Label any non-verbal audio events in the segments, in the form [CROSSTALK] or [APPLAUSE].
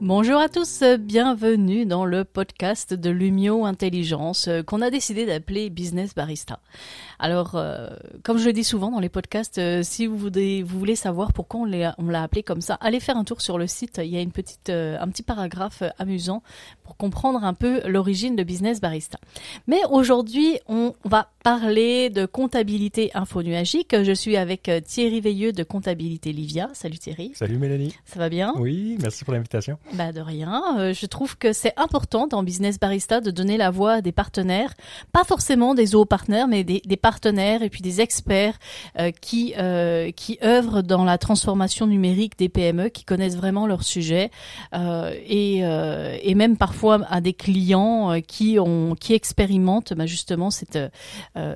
Bonjour à tous, bienvenue dans le podcast de Lumio Intelligence euh, qu'on a décidé d'appeler Business Barista. Alors, euh, comme je le dis souvent dans les podcasts, euh, si vous voulez, vous voulez savoir pourquoi on l'a appelé comme ça, allez faire un tour sur le site. Il y a une petite, un petit paragraphe amusant pour comprendre un peu l'origine de Business Barista. Mais aujourd'hui, on va parler de comptabilité infonuagique. Je suis avec Thierry Veilleux de Comptabilité Livia. Salut Thierry. Salut Mélanie. Ça va bien? Oui, merci pour l'invitation. Bah de rien. Euh, je trouve que c'est important dans Business Barista de donner la voix à des partenaires, pas forcément des partenaires, mais des, des, partenaires et puis des experts euh, qui euh, qui œuvrent dans la transformation numérique des PME, qui connaissent vraiment leur sujet euh, et et même parfois à des clients qui ont qui expérimentent bah, justement cette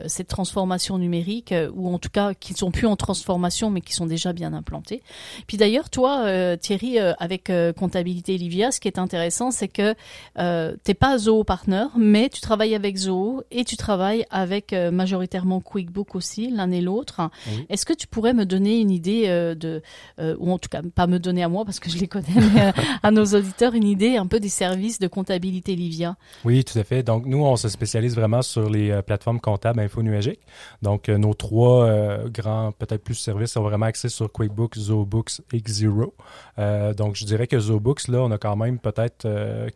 cette transformation numérique ou en tout cas qui ne sont plus en transformation mais qui sont déjà bien implantés. Puis d'ailleurs toi Thierry avec comptabilité Livia, ce qui est intéressant, c'est que euh, t'es pas Zoho partner, mais tu travailles avec Zoho et tu travailles avec euh, majoritairement QuickBook aussi, l'un et l'autre. Est-ce que tu pourrais me donner une idée euh, de, euh, ou en tout cas pas me donner à moi parce que je les connais, mais à nos auditeurs une idée un peu des services de comptabilité Livia? Oui, tout à fait. Donc nous, on se spécialise vraiment sur les plateformes comptables infonuagiques. Donc nos trois grands, peut-être plus services sont vraiment axés sur QuickBooks, ZohoBooks et Xero. donc je dirais que ZohoBooks là, on a quand même peut-être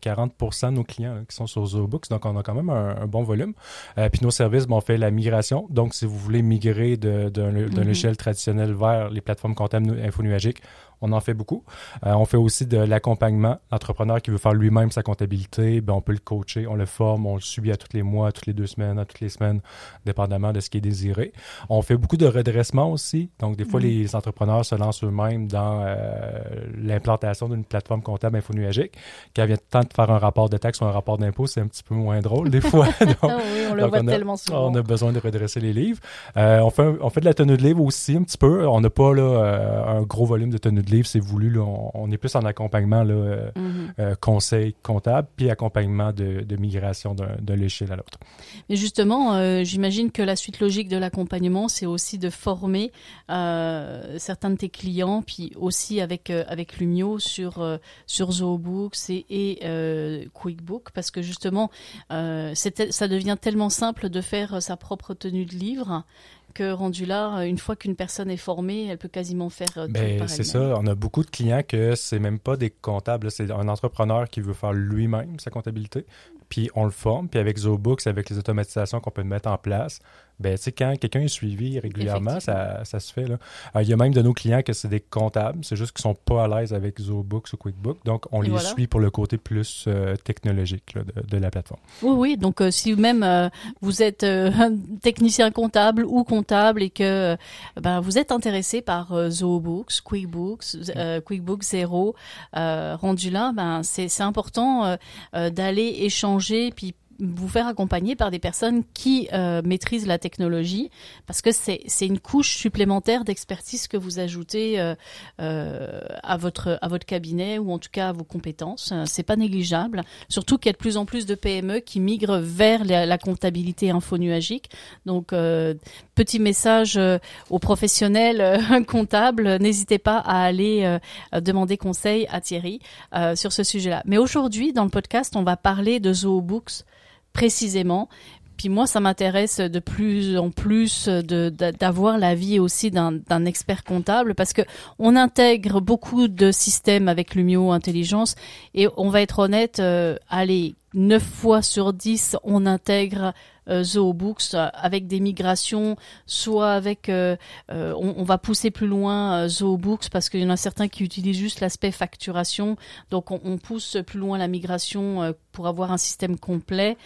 40 euh, de nos clients qui sont sur ZooBooks, donc on a quand même un, bon volume. Euh, puis nos services, bon, on fait la migration. Donc, si vous voulez migrer d'un mm-hmm. échelle traditionnelle vers les plateformes comptables infonuagiques, on en fait beaucoup. Euh, on fait aussi de l'accompagnement. L'entrepreneur qui veut faire lui-même sa comptabilité, ben on peut le coacher, on le forme, on le suit à tous les mois, toutes les deux semaines, à toutes les semaines, dépendamment de ce qui est désiré. On fait beaucoup de redressement aussi. Donc, des fois, mm. les entrepreneurs se lancent eux-mêmes dans euh, l'implantation d'une plateforme comptable infonuagique. Quand vient le temps de faire un rapport de taxe ou un rapport d'impôt, c'est un petit peu moins drôle des fois. [LAUGHS] donc, ah oui, on le voit tellement souvent. On a besoin de redresser les livres. Euh, on, fait, on fait de la tenue de livre aussi un petit peu. On n'a pas là, un gros volume de tenue de livre, c'est voulu. Là, on, est plus en accompagnement là, euh, mhm. euh, conseil comptable, puis accompagnement de, de migration d'un l'échelle à l'autre. Mais justement, euh, j'imagine que la suite logique de l'accompagnement, c'est aussi de former certains de tes clients, puis aussi avec avec Lumio sur sur ZooBooks et, et QuickBook, parce que justement, ça devient tellement simple de faire sa propre tenue de livre rendu là, une fois qu'une personne est formée, elle peut quasiment faire euh, tout ben, C'est ça. On a beaucoup de clients que c'est même pas des comptables, c'est un entrepreneur qui veut faire lui-même sa comptabilité. Puis on le forme, puis avec ZooBooks, avec les automatisations qu'on peut mettre en place, ben, tu sais, quand quelqu'un est suivi régulièrement, ça, ça, se fait. Là. il y a même de nos clients que c'est des comptables, c'est juste qu'ils sont pas à l'aise avec ZooBooks ou QuickBooks, donc on les suit pour le côté plus euh, technologique là, de, de, la plateforme. Oui, oui, donc euh, si même euh, vous êtes un [LAUGHS] technicien comptable ou comptable et que ben, vous êtes intéressé par ZooBooks, QuickBooks, QuickBooks Zero, rendu là, ben, c'est important d'aller échanger puis vous faire accompagner par des personnes qui euh, maîtrisent la technologie, parce que c'est une couche supplémentaire d'expertise que vous ajoutez euh, euh, à votre à votre cabinet ou en tout cas à vos compétences. C'est pas négligeable, surtout qu'il y a de plus en plus de PME qui migrent vers la, la comptabilité infonuagique. Donc euh, petit message euh, aux professionnels [LAUGHS] comptables, n'hésitez pas à aller demander conseil à Thierry sur ce sujet-là. Mais aujourd'hui, dans le podcast, on va parler de ZooBooks précisément. Puis moi, ça m'intéresse de plus en plus d'avoir l'avis aussi d'un expert comptable parce que on intègre beaucoup de systèmes avec Lumio Intelligence et on va être honnête, euh, allez, 9 fois sur 10, on intègre euh, ZooBooks avec des migrations, soit avec, euh, euh, on, va pousser plus loin ZooBooks parce qu'il y en a certains qui utilisent juste l'aspect facturation, donc on, pousse plus loin la migration pour avoir un système complet.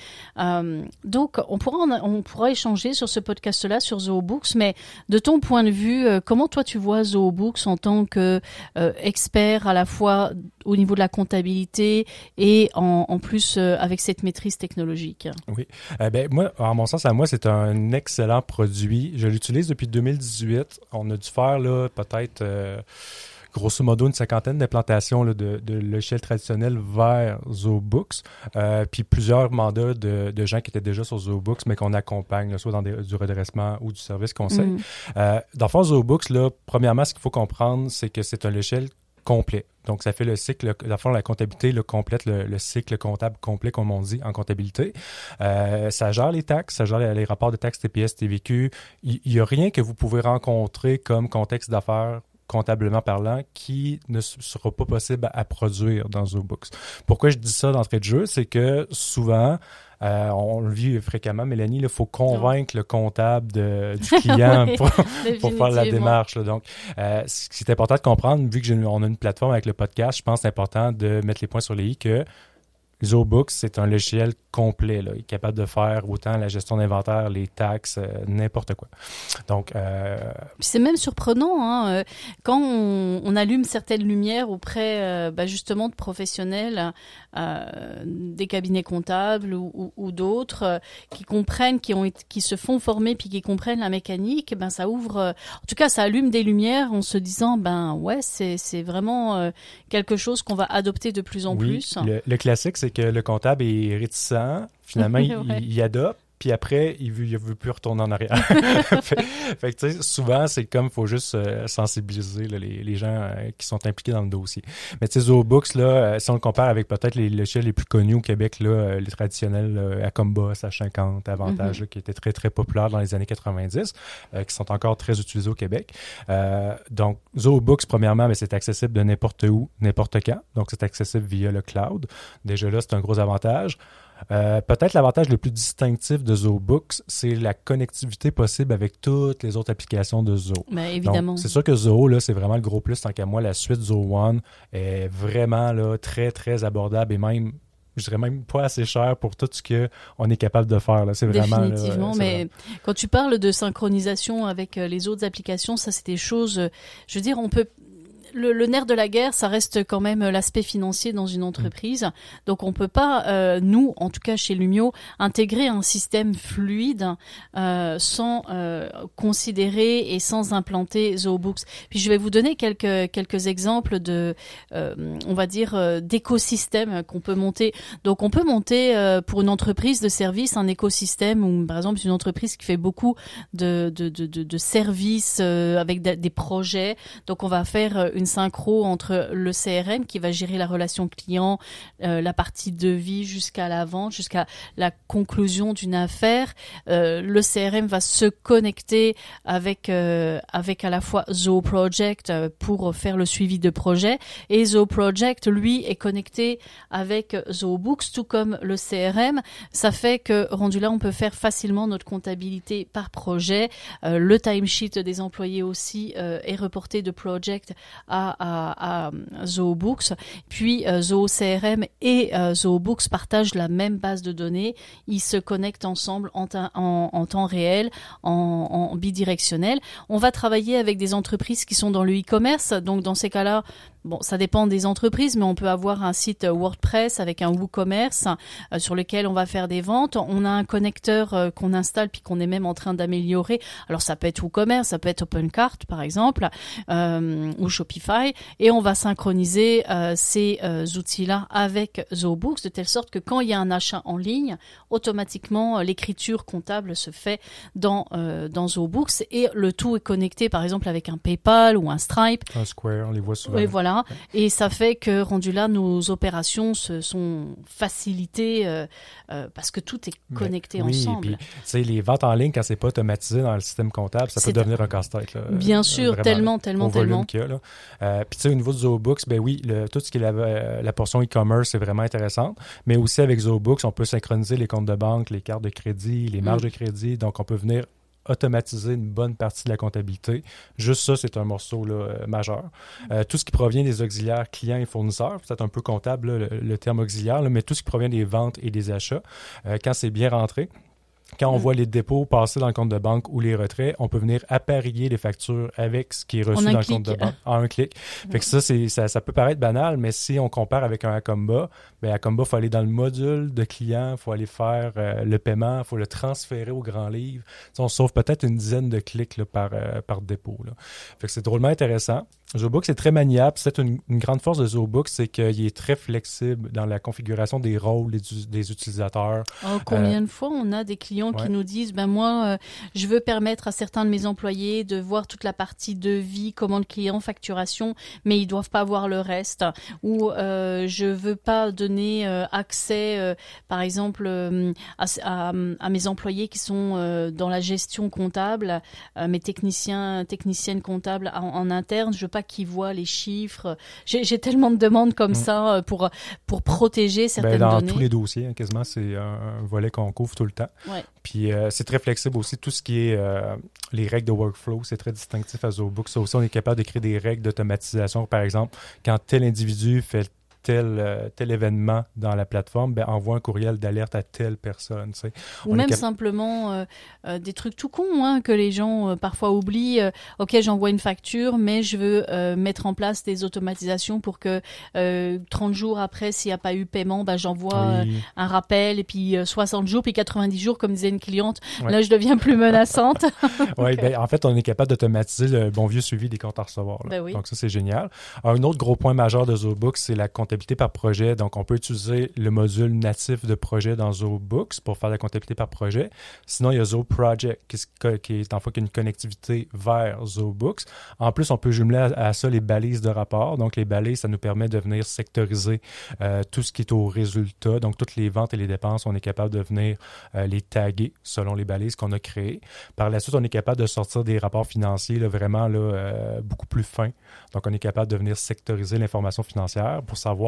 donc on pourra, on pourra échanger sur ce podcast-là sur ZooBooks, mais de ton point de vue, comment toi tu vois ZooBooks en tant que expert à la fois au niveau de la comptabilité et en, en plus avec cette maîtrise technologique? Oui. ben, moi, en mon sens, à moi, c'est un excellent produit. Je l'utilise depuis 2018. On a dû faire là peut-être euh, grosso modo une cinquantaine d'implantations de, de logiciels traditionnels vers ZooBooks, euh, puis plusieurs mandats de, de, gens qui étaient déjà sur ZooBooks, mais qu'on accompagne, soit dans du redressement ou du service conseil. Mm. Euh, dans le fond, ZooBooks, là, premièrement, ce qu'il faut comprendre, c'est que c'est un logiciel complet. Donc, ça fait le cycle, la fond, la comptabilité le complète le, cycle comptable complet, comme on dit en comptabilité. Euh, ça gère les taxes, ça gère les, rapports de taxes TPS, TVQ. Il n'y a rien que vous pouvez rencontrer comme contexte d'affaires comptablement parlant, qui ne sera pas possible à, produire dans ZooBooks. Pourquoi je dis ça d'entrée de jeu? C'est que souvent, euh, on le vit fréquemment, Mélanie, il faut convaincre le comptable du [LAUGHS] client [LAUGHS] pour, faire la démarche. Donc, euh, ce qui est important de comprendre, vu que on a une plateforme avec le podcast, je pense que c'est important de mettre les points sur les i que ZooBooks, c'est un logiciel complet. Là. Il est capable de faire autant la gestion d'inventaire, les taxes, euh, n'importe quoi. Donc, euh... c'est même surprenant hein, euh, quand on, on, allume certaines lumières auprès, euh, bah, justement, de professionnels, des cabinets comptables ou, ou, ou d'autres qui comprennent, qui ont, qui se font former puis qui comprennent la mécanique. Ben ça ouvre, en tout cas, ça allume des lumières en se disant, ben ouais, c'est c'est vraiment quelque chose qu'on va adopter de plus en plus. Le, le classique, c'est que le comptable est réticent. Finalement, [LAUGHS] il, adopte puis après, il veut, il veut plus retourner en arrière. [LAUGHS] [LAUGHS] fait, tu sais, souvent, c'est comme, faut juste euh, sensibiliser les, les, gens euh, qui sont impliqués dans le dossier. Mais tu sais, ZooBooks, là, euh, si on le compare avec peut-être les logiciels les plus connus au Québec, là, les traditionnels Acomba, H50, Avantage, mm-hmm. qui étaient très, très populaires dans les années 90, qui sont encore très utilisés au Québec. donc, ZooBooks, premièrement, mais c'est accessible de n'importe où, n'importe quand. Donc, c'est accessible via le cloud. Déjà là, c'est un gros avantage. Euh, peut-être l'avantage le plus distinctif de ZooBooks, c'est la connectivité possible avec toutes les autres applications de Zoo. Ben, évidemment. C'est sûr que Zoo, là, c'est vraiment le gros plus, tant qu'à moi, la suite Zoo One est vraiment là, très, très abordable et même je dirais même pas assez cher pour tout ce qu'on est capable de faire. C'est vraiment. Définitivement, mais quand tu parles de synchronisation avec euh, les autres applications, ça c'est des choses. Euh, je veux dire, on peut le, nerf de la guerre, ça reste quand même l'aspect financier dans une entreprise. Donc on peut pas, euh, nous, en tout cas chez Lumio, intégrer un système fluide euh, sans euh, considérer et sans implanter ZooBooks. Puis je vais vous donner quelques quelques exemples de, on va dire, d'écosystèmes qu'on peut monter. Donc on peut monter pour une entreprise de service un écosystème ou par exemple une entreprise qui fait beaucoup de de de, de, de services avec des projets. Donc on va faire une synchro entre le CRM qui va gérer la relation client, euh, la partie devis jusqu'à la vente, jusqu'à la conclusion d'une affaire. Euh, le CRM va se connecter avec euh, avec à la fois Zo Project pour faire le suivi de projet et Zo Project lui est connecté avec Zo Books tout comme le CRM. Ça fait que rendu là on peut faire facilement notre comptabilité par projet. le timesheet des employés aussi est reporté de project à, à, ZooBooks. Puis euh, ZooCRM et euh, ZooBooks partagent la même base de données. Ils se connectent ensemble en, temps réel, en, bidirectionnel. On va travailler avec des entreprises qui sont dans le e-commerce. Donc dans ces cas-là, Bon, ça dépend des entreprises, mais on peut avoir un site WordPress avec un WooCommerce euh, sur lequel on va faire des ventes. On a un connecteur euh, qu'on installe puis qu'on est même en train d'améliorer. Alors ça peut être WooCommerce, ça peut être OpenCart par exemple euh, ou Shopify, et on va synchroniser ces outils-là avec ZooBooks de telle sorte que quand il y a un achat en ligne, automatiquement l'écriture comptable se fait dans dans ZooBooks et le tout est connecté par exemple avec un PayPal ou un Stripe. Un Square, on les voit souvent. Et voilà et ça fait que rendu là, nos opérations se sont facilitées euh, euh, parce que tout est connecté ensemble. puis, les ventes en ligne, quand c'est pas automatisé dans le système comptable, ça peut devenir un casse-tête. Bien sûr, tellement, tellement, tellement. Euh, puis tu sais, au niveau de ZooBooks, ben oui, tout ce qui est la, la portion e-commerce, c'est vraiment intéressant. Mais aussi avec ZooBooks, on peut synchroniser les comptes de banque, les cartes de crédit, les marges mm. de crédit. Donc, on peut venir automatiser une bonne partie de la comptabilité. Juste ça, c'est un morceau euh, majeur. Euh, tout ce qui provient des auxiliaires clients et fournisseurs, c'est un peu comptable le, terme auxiliaire, mais tout ce qui provient des ventes et des achats, euh, quand c'est bien rentré, quand on Mm. voit les dépôts passer dans le compte de banque ou les retraits, on peut venir apparier les factures avec ce qui est reçu dans le compte de banque en un clic. Fait que ça, c'est, ça, ça peut paraître banal, mais si on compare avec un Acomba, ben Acomba, faut aller dans le module de client, faut aller faire euh, le paiement, faut le transférer au grand livre. Tu sais, on sauve peut-être une dizaine de clics là, par, euh, par dépôt. Là. Fait que c'est drôlement intéressant. ZooBook, c'est très maniable. C'est une, une grande force de ZooBook, c'est qu'il est très flexible dans la configuration des rôles des, des utilisateurs. Oh, combien de fois on a des clients ouais. qui nous disent ben moi euh, je veux permettre à certains de mes employés de voir toute la partie devis, commande client, facturation, mais ils doivent pas voir le reste. Ou euh, je veux pas donner euh, accès, euh, par exemple, à, à- à mes employés qui sont dans la gestion comptable, mes techniciens, techniciennes comptables en, en interne. Je veux pas qu'ils voient les chiffres. J'ai tellement de demandes comme Mm. ça pour pour protéger Ben, certaines dans données. tous les dossiers, hein, quasiment, c'est un, un volet qu'on couvre tout le temps. Ouais. Puis euh, c'est très flexible aussi. Tout ce qui est euh, les règles de workflow, c'est très distinctif à ZooBook. Ça aussi, on est capable d'écrire des règles d'automatisation. Par exemple, quand tel individu fait tel, euh, tel événement dans la plateforme, ben, envoie un courriel d'alerte à telle personne. tu sais. Ou On même cap- simplement euh, euh, des trucs tout cons hein, que les gens euh, parfois oublient. Euh, ok, j'envoie une facture, mais je veux euh, mettre en place des automatisations pour que euh, 30 jours après, s'il n'y a pas eu paiement, bah, j'envoie Oui. un rappel. Et puis euh, 60 jours, puis 90 jours, comme disait une cliente. Ouais. Là, je deviens plus menaçante. [LAUGHS] [LAUGHS] Ouais, ben, en fait, on est capable d'automatiser le bon vieux suivi des comptes à recevoir. Ben oui. Donc ça, c'est génial. Un autre gros point majeur de ZooBooks, c'est la comptabilité par projet. Donc, on peut utiliser le module natif de projet dans ZooBooks pour faire la comptabilité par projet. Sinon, il y a ZooProject qui, se- qui est en fait une connectivité vers ZooBooks. En plus, on peut jumeler à, ça les balises de rapport. Donc, les balises, ça nous permet de venir sectoriser euh, tout ce qui est au résultat. Donc, toutes les ventes et les dépenses, on est capable de venir euh, les taguer selon les balises qu'on a créées. Par la suite, on est capable de sortir des rapports financiers vraiment euh, beaucoup plus fins. Donc, on est capable de venir sectoriser l'information financière pour savoir,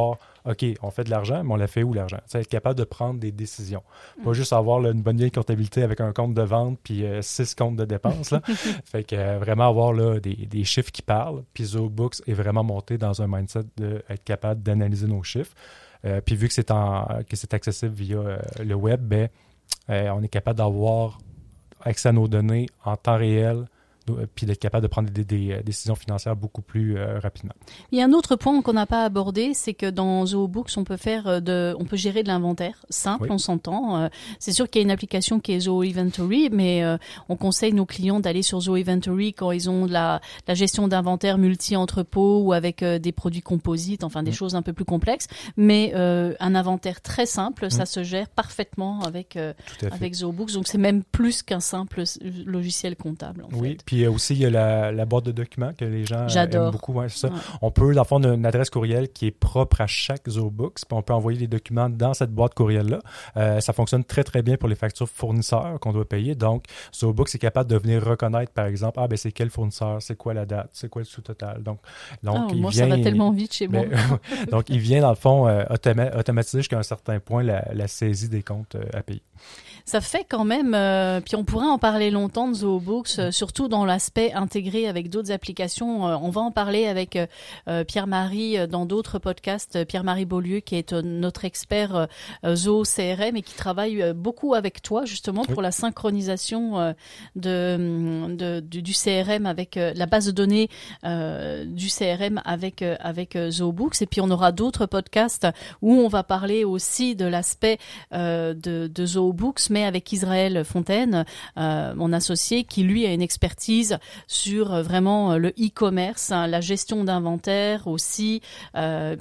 OK, on fait de l'argent, mais on la fait où l'argent? C'est être capable de prendre des décisions. Pas juste avoir là, une bonne vieille comptabilité avec un compte de vente puis euh, six comptes de dépenses. Là. [LAUGHS] fait que euh, vraiment avoir là, des, des chiffres qui parlent. Puis ZooBooks est vraiment monté dans un mindset d'être capable d'analyser nos chiffres. Euh, puis vu que c'est en que c'est accessible via le web, ben, on est capable d'avoir accès à nos données en temps réel, puis d'être capable de prendre des, des, des décisions financières beaucoup plus euh, rapidement. Il y a un autre point qu'on n'a pas abordé, c'est que dans ZooBooks, on peut faire euh, de, on peut gérer de l'inventaire simple, Oui. on s'entend. Euh, c'est sûr qu'il y a une application qui est Zoo Inventory, mais euh, on conseille nos clients d'aller sur Zoo Inventory quand ils ont de la, la gestion d'inventaire multi-entrepôt ou avec euh, des produits composites, enfin des Mm. choses un peu plus complexes. Mais euh, un inventaire très simple, ça Mm. se gère parfaitement avec euh, avec ZooBooks. Donc c'est même plus qu'un simple logiciel comptable. En Oui, fait. puis euh, aussi, il y a la, la boîte de documents que les gens euh, aiment beaucoup. Ouais, ça. Ouais. On peut, dans le fond, une adresse courriel qui est propre à chaque ZooBooks, puis on peut envoyer les documents dans cette boîte courriel-là. Euh, ça fonctionne très, très bien pour les factures fournisseurs qu'on doit payer. Donc, ZooBooks est capable de venir reconnaître, par exemple, ah, ben c'est quel fournisseur, c'est quoi la date, c'est quoi le sous-total. Donc, donc Ah, il moi, vient... ça va tellement vite chez moi. Ben, [LAUGHS] donc, il vient, dans le fond, euh, automa- automatiser jusqu'à un certain point la, la saisie des comptes euh, à payer. Ça fait quand même, euh, puis on pourrait en parler longtemps de ZooBooks, euh, surtout dans l'aspect intégré avec d'autres applications. Euh, on va en parler avec euh, euh, Pierre-Marie euh, dans d'autres podcasts. Pierre-Marie Beaulieu, qui est notre expert Zoo CRM et qui travaille beaucoup avec toi justement pour Oui. la synchronisation euh, de, de- du, du CRM avec euh, la base de données euh, du CRM avec euh, avec ZooBooks. Et puis on aura d'autres podcasts où on va parler aussi de l'aspect euh, de, de ZooBooks, mais avec Israël Fontaine, euh, mon associé, qui lui a une expertise sur euh, vraiment euh, le e-commerce, hein, la gestion d'inventaire aussi,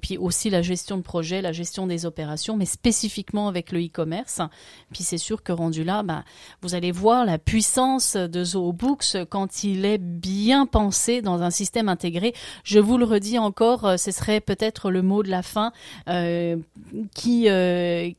puis aussi la gestion de projet, la gestion des opérations, mais spécifiquement avec le e-commerce. Puis c'est sûr que rendu là, bah, vous allez voir la puissance de ZooBooks quand il est bien pensé dans un système intégré. Je vous le redis encore, ce serait peut-être le mot de la fin qui,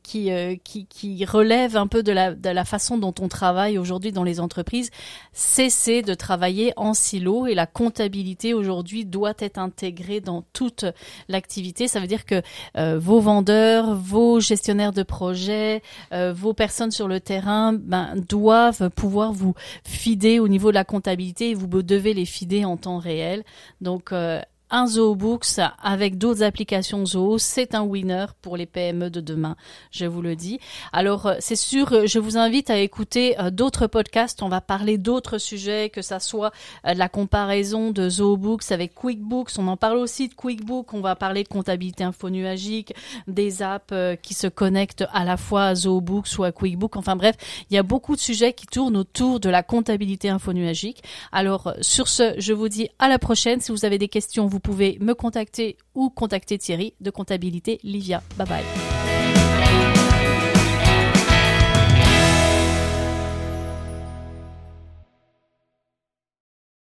qui, qui relève un peu de la, de la façon dont on travaille aujourd'hui dans les entreprises. Cesser de travailler en silo et la comptabilité aujourd'hui doit être intégrée dans toute l'activité. Ça veut dire que euh, vos vendeurs, vos gestionnaires de projets, euh, vos personnes sur le terrain ben, doivent pouvoir vous fider au niveau de la comptabilité et vous devez les fider en temps réel. Donc, euh, un ZooBooks avec d'autres applications Zoo, c'est un winner pour les PME de demain, je vous le dis. Alors, euh, c'est sûr, je vous invite à écouter euh, d'autres podcasts. On va parler d'autres sujets, que ça soit euh, la comparaison de ZooBooks avec QuickBooks. On en parle aussi de QuickBooks. On va parler de comptabilité infonuagique, des apps qui se connectent à la fois à ZooBooks ou à QuickBooks. Enfin bref, il y a beaucoup de sujets qui tournent autour de la comptabilité infonuagique. Alors, sur ce, je vous dis à la prochaine. Si vous avez des questions, vous pouvez me contacter ou contacter Thierry de comptabilité Livia. Bye bye.